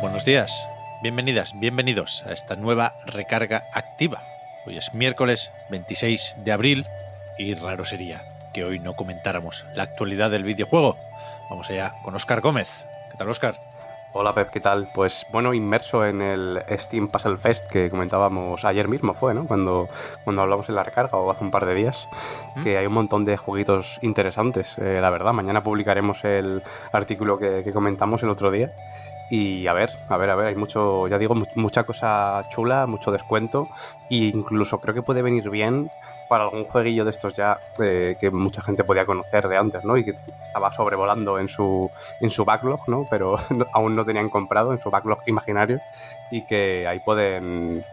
Buenos días, bienvenidas, bienvenidos a esta nueva recarga activa. Hoy es miércoles 26 de abril y raro sería que hoy no comentáramos la actualidad del videojuego. Vamos allá con Oscar Gómez. ¿Qué tal, Oscar? Hola Pep, ¿qué tal? Pues bueno, inmerso en el Steam Puzzle Fest que comentábamos ayer mismo fue, ¿no? Cuando, cuando hablamos en la recarga o hace un par de días, que hay un montón de jueguitos interesantes, eh, la verdad. Mañana publicaremos el artículo que, que comentamos el otro día. Y a ver, a ver, a ver, hay mucho, ya digo, mucha cosa chula, mucho descuento. E incluso creo que puede venir bien para algún jueguillo de estos ya eh, que mucha gente podía conocer de antes, ¿no? Y que estaba sobrevolando en su, en su backlog, ¿no? Pero aún no tenían comprado en su backlog imaginario y que ahí pueden,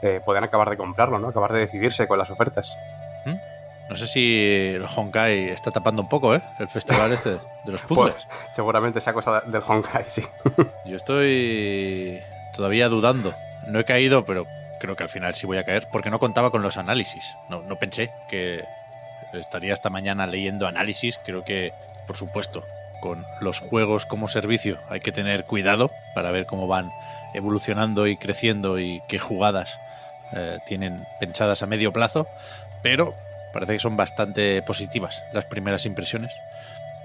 eh, pueden acabar de comprarlo, ¿no? Acabar de decidirse con las ofertas. ¿Mm? No sé si el Honkai está tapando un poco, ¿eh? El festival este de los puzzles. Pues, seguramente esa cosa del Honkai, sí. Yo estoy todavía dudando. No he caído, pero creo que al final sí voy a caer, porque no contaba con los análisis. No, no pensé que estaría esta mañana leyendo análisis. Creo que, por supuesto, con los juegos como servicio hay que tener cuidado para ver cómo van evolucionando y creciendo y qué jugadas eh, tienen pensadas a medio plazo. Pero parece que son bastante positivas las primeras impresiones.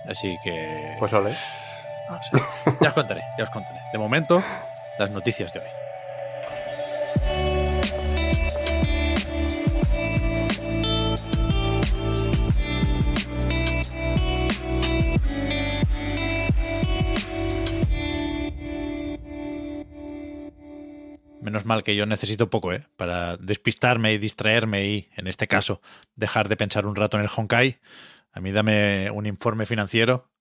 Así que. Pues ole. Ah. Ya os contaré, ya os contaré. De momento, las noticias de hoy. Menos mal que yo necesito poco, ¿eh? Para despistarme y distraerme y, en este caso, dejar de pensar un rato en el Honkai. A mí dame un informe financiero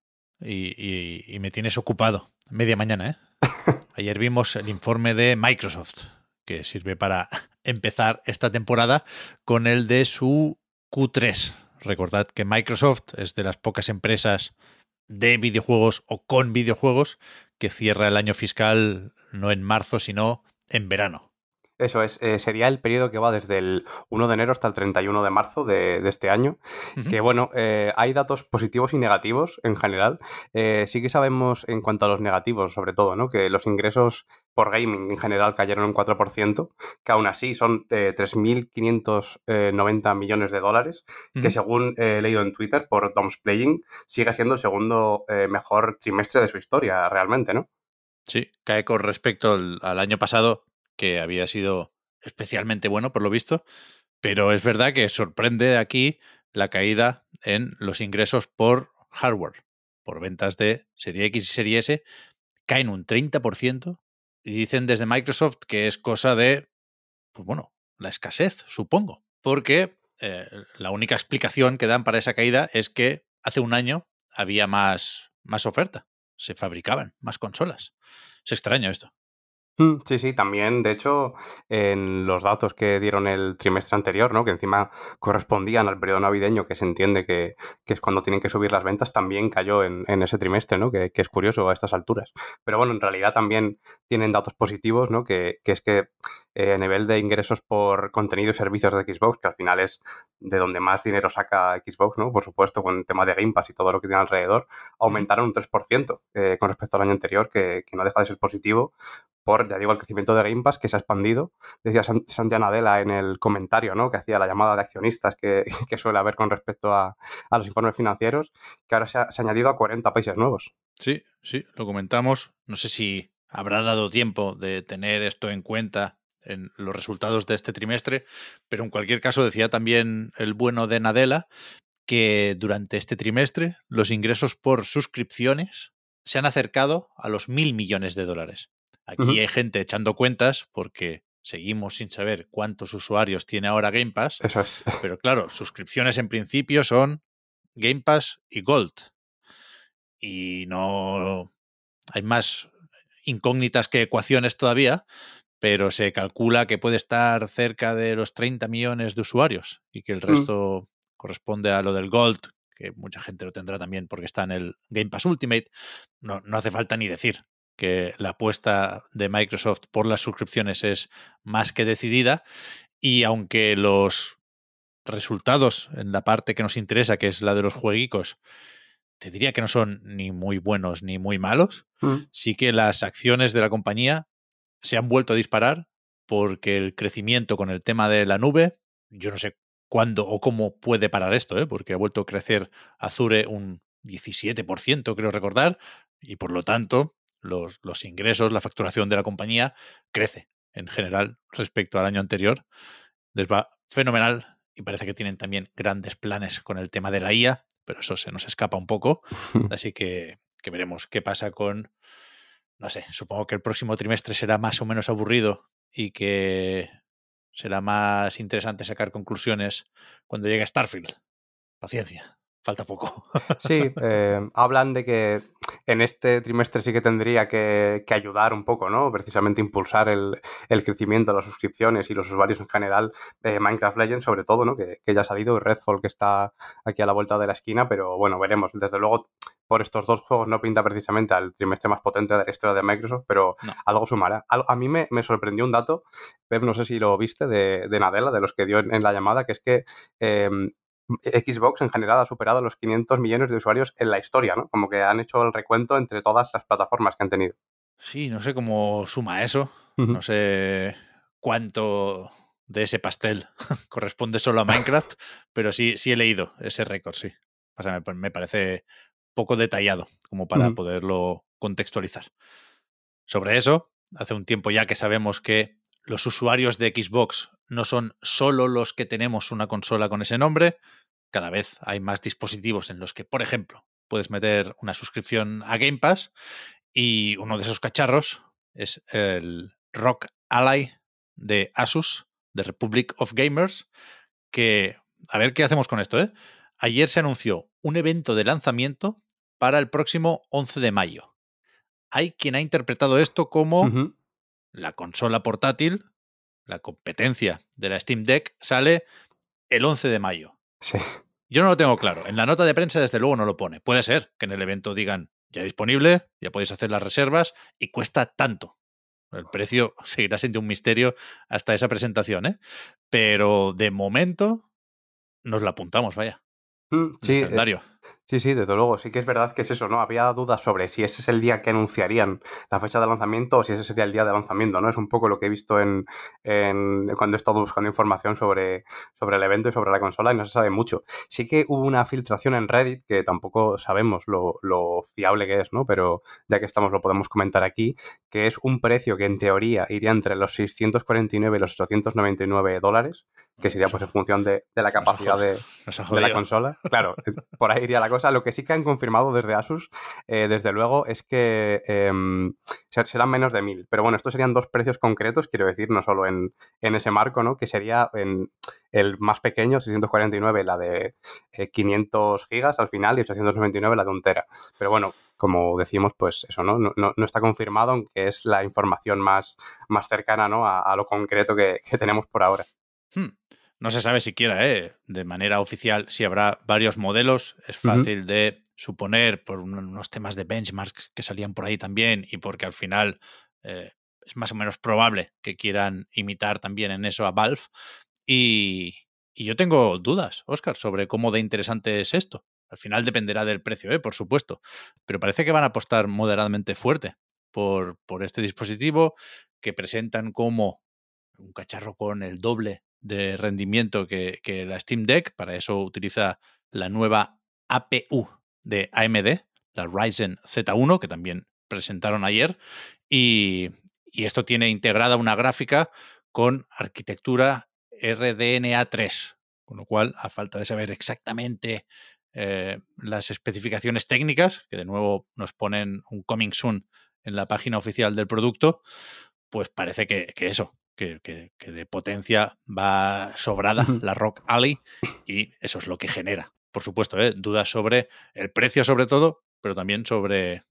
y, y, y me tienes ocupado. Media mañana, ¿eh? Ayer vimos el informe de Microsoft, que sirve para empezar esta temporada con el de su Q3. Recordad que Microsoft es de las pocas empresas de videojuegos o con videojuegos que cierra el año fiscal no en marzo, sino en verano. Eso es, eh, sería el periodo que va desde el 1 de enero hasta el 31 de marzo de, de este año. Uh -huh. Que bueno, eh, hay datos positivos y negativos en general. Eh, sí que sabemos en cuanto a los negativos, sobre todo, ¿no? que los ingresos por gaming en general cayeron un 4%, que aún así son 3.590 millones de dólares, uh -huh. que según he leído en Twitter por Dom's Playing, sigue siendo el segundo mejor trimestre de su historia, realmente, ¿no? Sí, cae con respecto al, año pasado, que había sido especialmente bueno, por lo visto, pero es verdad que sorprende aquí la caída en los ingresos por hardware, por ventas de serie X y serie S, caen un 30% y dicen desde Microsoft que es cosa de, pues bueno, la escasez, supongo, porque eh, la única explicación que dan para esa caída es que hace un año había más, más oferta se fabricaban más consolas. Es extraño esto. Mm, sí, sí, también, de hecho, en los datos que dieron el trimestre anterior, ¿no? que encima correspondían al periodo navideño, que se entiende que, que es cuando tienen que subir las ventas, también cayó en, en ese trimestre, ¿no? Que, que, es curioso a estas alturas. Pero bueno, en realidad también tienen datos positivos, ¿no? que, que es que eh, a nivel de ingresos por contenido y servicios de Xbox, que al final es de donde más dinero saca Xbox, ¿no? Por supuesto, con el tema de Game Pass y todo lo que tiene alrededor, aumentaron un 3% eh, con respecto al año anterior, que, que, no deja de ser positivo por, ya digo, el crecimiento de Game Pass que se ha expandido. Decía Santiago Adela en el comentario, ¿no? Que hacía la llamada de accionistas que, que suele haber con respecto a, a, los informes financieros, que ahora se ha, se ha añadido a 40 países nuevos. Sí, sí, lo comentamos. No sé si habrá dado tiempo de tener esto en cuenta en los resultados de este trimestre, pero en cualquier caso decía también el bueno de Nadella que durante este trimestre los ingresos por suscripciones se han acercado a los mil millones de dólares. Aquí uh -huh. hay gente echando cuentas porque seguimos sin saber cuántos usuarios tiene ahora Game Pass. Eso es. Pero claro, suscripciones en principio son Game Pass y Gold. Y no hay más incógnitas que ecuaciones todavía, pero se calcula que puede estar cerca de los 30 millones de usuarios y que el mm. resto corresponde a lo del Gold, que mucha gente lo tendrá también porque está en el Game Pass Ultimate. No, no hace falta ni decir que la apuesta de Microsoft por las suscripciones es más que decidida y aunque los resultados en la parte que nos interesa, que es la de los jueguicos, te diría que no son ni muy buenos ni muy malos, mm. sí que las acciones de la compañía se han vuelto a disparar porque el crecimiento con el tema de la nube, yo no sé cuándo o cómo puede parar esto, ¿eh? porque ha vuelto a crecer Azure un 17%, creo recordar, y por lo tanto los, los ingresos, la facturación de la compañía crece en general respecto al año anterior. Les va fenomenal y parece que tienen también grandes planes con el tema de la IA, pero eso se nos escapa un poco. Así que, que veremos qué pasa con no sé, supongo que el próximo trimestre será más o menos aburrido y que será más interesante sacar conclusiones cuando llegue Starfield. Paciencia, falta poco. Sí, eh, hablan de que en este trimestre sí que tendría que, ayudar un poco, ¿no? Precisamente impulsar el, crecimiento de las suscripciones y los usuarios en general de Minecraft Legends, sobre todo, ¿no? Que, ya ha salido y Redfall que está aquí a la vuelta de la esquina, pero bueno, veremos. Desde luego, por estos dos juegos no pinta precisamente al trimestre más potente de la historia de Microsoft, pero algo sumará. A mí me, sorprendió un dato, Pep, no sé si lo viste, de, de Nadella, de los que dio en, la llamada, que es que em, Xbox en general ha superado los 500 millones de usuarios en la historia, ¿no? Como que han hecho el recuento entre todas las plataformas que han tenido. Sí, no sé cómo suma eso. No sé cuánto de ese pastel corresponde solo a Minecraft, pero sí, sí he leído ese récord, sí. O sea, me, parece poco detallado como para poderlo contextualizar. Sobre eso, hace un tiempo ya que sabemos que los usuarios de Xbox no son solo los que tenemos una consola con ese nombre, cada vez hay más dispositivos en los que, por ejemplo, puedes meter una suscripción a Game Pass y uno de esos cacharros es el Rock Ally de Asus, de Republic of Gamers, que, a ver qué hacemos con esto, ¿eh? Ayer se anunció un evento de lanzamiento para el próximo 11 de mayo. Hay quien ha interpretado esto como la consola portátil, la competencia de la Steam Deck, sale el 11 de mayo. Sí. Yo no lo tengo claro. En la nota de prensa, desde luego, no lo pone. Puede ser que en el evento digan ya disponible, ya podéis hacer las reservas y cuesta tanto. El precio seguirá siendo un misterio hasta esa presentación, ¿eh? Pero de momento nos la apuntamos, vaya. Mm, sí, eh, calendario. Sí, sí, desde luego, sí que es verdad que es eso, ¿no? Había dudas sobre si ese es el día que anunciarían la fecha de lanzamiento o si ese sería el día de lanzamiento, ¿no? Es un poco lo que he visto en, cuando he estado buscando información sobre, sobre el evento y sobre la consola y no se sabe mucho. Sí que hubo una filtración en Reddit que tampoco sabemos lo, fiable que es, ¿no? Pero ya que estamos lo podemos comentar aquí, que es un precio que en teoría iría entre los 649 y los 899 dólares, que sería pues en función de, la capacidad de, de la consola. Claro, por ahí iría la cosa lo que sí que han confirmado desde Asus, eh, desde luego, es que em, serán menos de 1000. Pero bueno, estos serían dos precios concretos, quiero decir, no solo en, ese marco, ¿no? Que sería en el más pequeño, 649, la de 500 eh, gigas al final y 899 la de un tera. Pero bueno, como decimos, pues eso ¿no? No, está confirmado, aunque es la información más, más cercana ¿no? a, lo concreto que, tenemos por ahora. Hmm. No se sabe siquiera, ¿eh? de manera oficial, si habrá varios modelos. Es fácil de suponer por unos temas de benchmarks que salían por ahí también y porque al final eh, es más o menos probable que quieran imitar también en eso a Valve. Y, yo tengo dudas, Oscar, sobre cómo de interesante es esto. Al final dependerá del precio, ¿eh? por supuesto. Pero parece que van a apostar moderadamente fuerte por, por este dispositivo que presentan como un cacharro con el doble de rendimiento que, la Steam Deck. Para eso utiliza la nueva APU de AMD, la Ryzen Z1, que también presentaron ayer. Y, esto tiene integrada una gráfica con arquitectura RDNA3, con lo cual, a falta de saber exactamente eh, las especificaciones técnicas, que de nuevo nos ponen un coming soon en la página oficial del producto, pues parece que eso, que, de potencia va sobrada la Rock Alley y eso es lo que genera por supuesto, ¿eh? dudas sobre el precio sobre todo, pero también sobre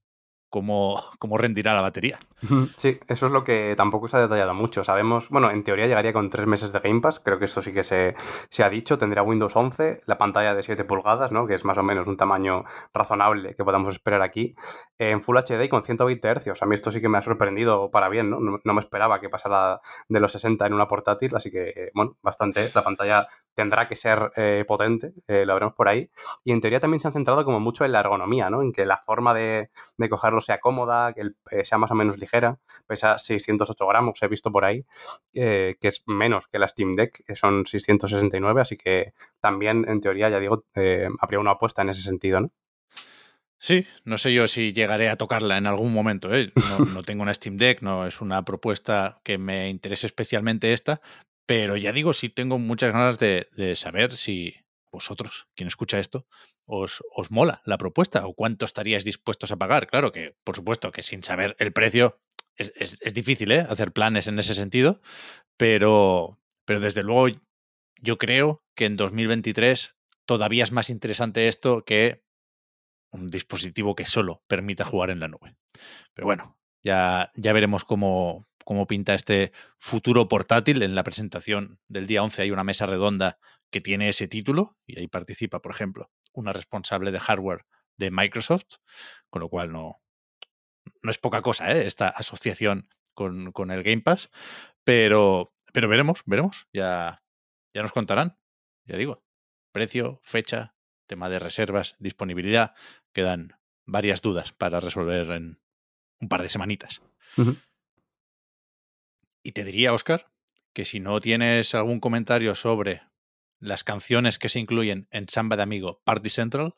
cómo, cómo rendirá la batería. Sí, eso es lo que tampoco se ha detallado mucho. Sabemos, bueno, en teoría llegaría con tres meses de Game Pass, creo que esto sí que se, se, ha dicho. Tendrá Windows 11, la pantalla de 7 pulgadas, ¿no? que es más o menos un tamaño razonable que podamos esperar aquí, en Full HD y con 120 Hz. A mí esto sí que me ha sorprendido para bien, ¿no? No, me esperaba que pasara de los 60 en una portátil, así que, bueno, bastante. La pantalla tendrá que ser eh, potente, eh, lo veremos por ahí. Y en teoría también se han centrado como mucho en la ergonomía, ¿no? En que la forma de, cogerlo sea cómoda, que eh, sea más o menos ligera. Pesa 608 gramos, he visto por ahí, que es menos que la Steam Deck, que son 669, así que también, en teoría, ya digo, habría una apuesta en ese sentido, ¿no? Sí, no sé yo si llegaré a tocarla en algún momento. No, tengo una Steam Deck, no es una propuesta que me interese especialmente esta, pero ya digo, sí tengo muchas ganas de, saber si vosotros, quien escucha esto, os, os, mola la propuesta o cuánto estaríais dispuestos a pagar. Claro que, por supuesto, que sin saber el precio es, difícil ¿eh? hacer planes en ese sentido, pero, pero desde luego yo creo que en 2023 todavía es más interesante esto que un dispositivo que solo permita jugar en la nube. Pero bueno, ya, ya veremos cómo, cómo pinta este futuro portátil. En la presentación del día 11 hay una mesa redonda que tiene ese título y ahí participa, por ejemplo, una responsable de hardware de Microsoft, con lo cual no, no es poca cosa ¿eh? esta asociación con, con, el Game Pass, pero, pero veremos, veremos, ya, ya nos contarán, ya digo, precio, fecha, tema de reservas, disponibilidad, quedan varias dudas para resolver en un par de semanitas. Y te diría, Oscar, que si no tienes algún comentario sobre las canciones que se incluyen en Samba de Amigo Party Central,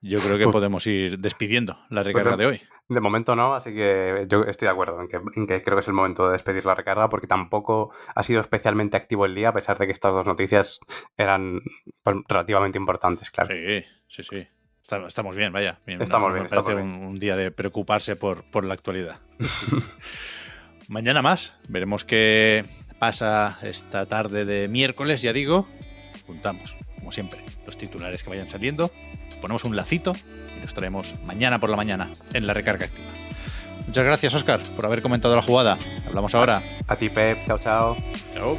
yo creo que pues podemos ir despidiendo la pues recarga de, hoy. De momento no, así que yo estoy de acuerdo en que, creo que es el momento de despedir la recarga porque tampoco ha sido especialmente activo el día, a pesar de que estas dos noticias eran pues, relativamente importantes, claro. Sí, sí, sí. Estamos bien, vaya. estamos bien. Me parece Un, día de preocuparse por, por la actualidad. Mañana más. Veremos qué pasa esta tarde de miércoles, ya digo. Juntamos, como siempre, los titulares que vayan saliendo. Ponemos un lacito y los traemos mañana por la mañana en la recarga activa. Muchas gracias, Oscar, por haber comentado la jugada. Hablamos ahora. A ti, Pep. Chao, chao. Chao.